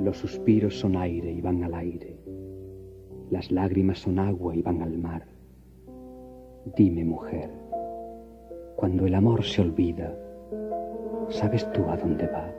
Los suspiros son aire y van al aire. Las lágrimas son agua y van al mar. Dime, mujer, cuando el amor se olvida, ¿sabes tú a dónde va?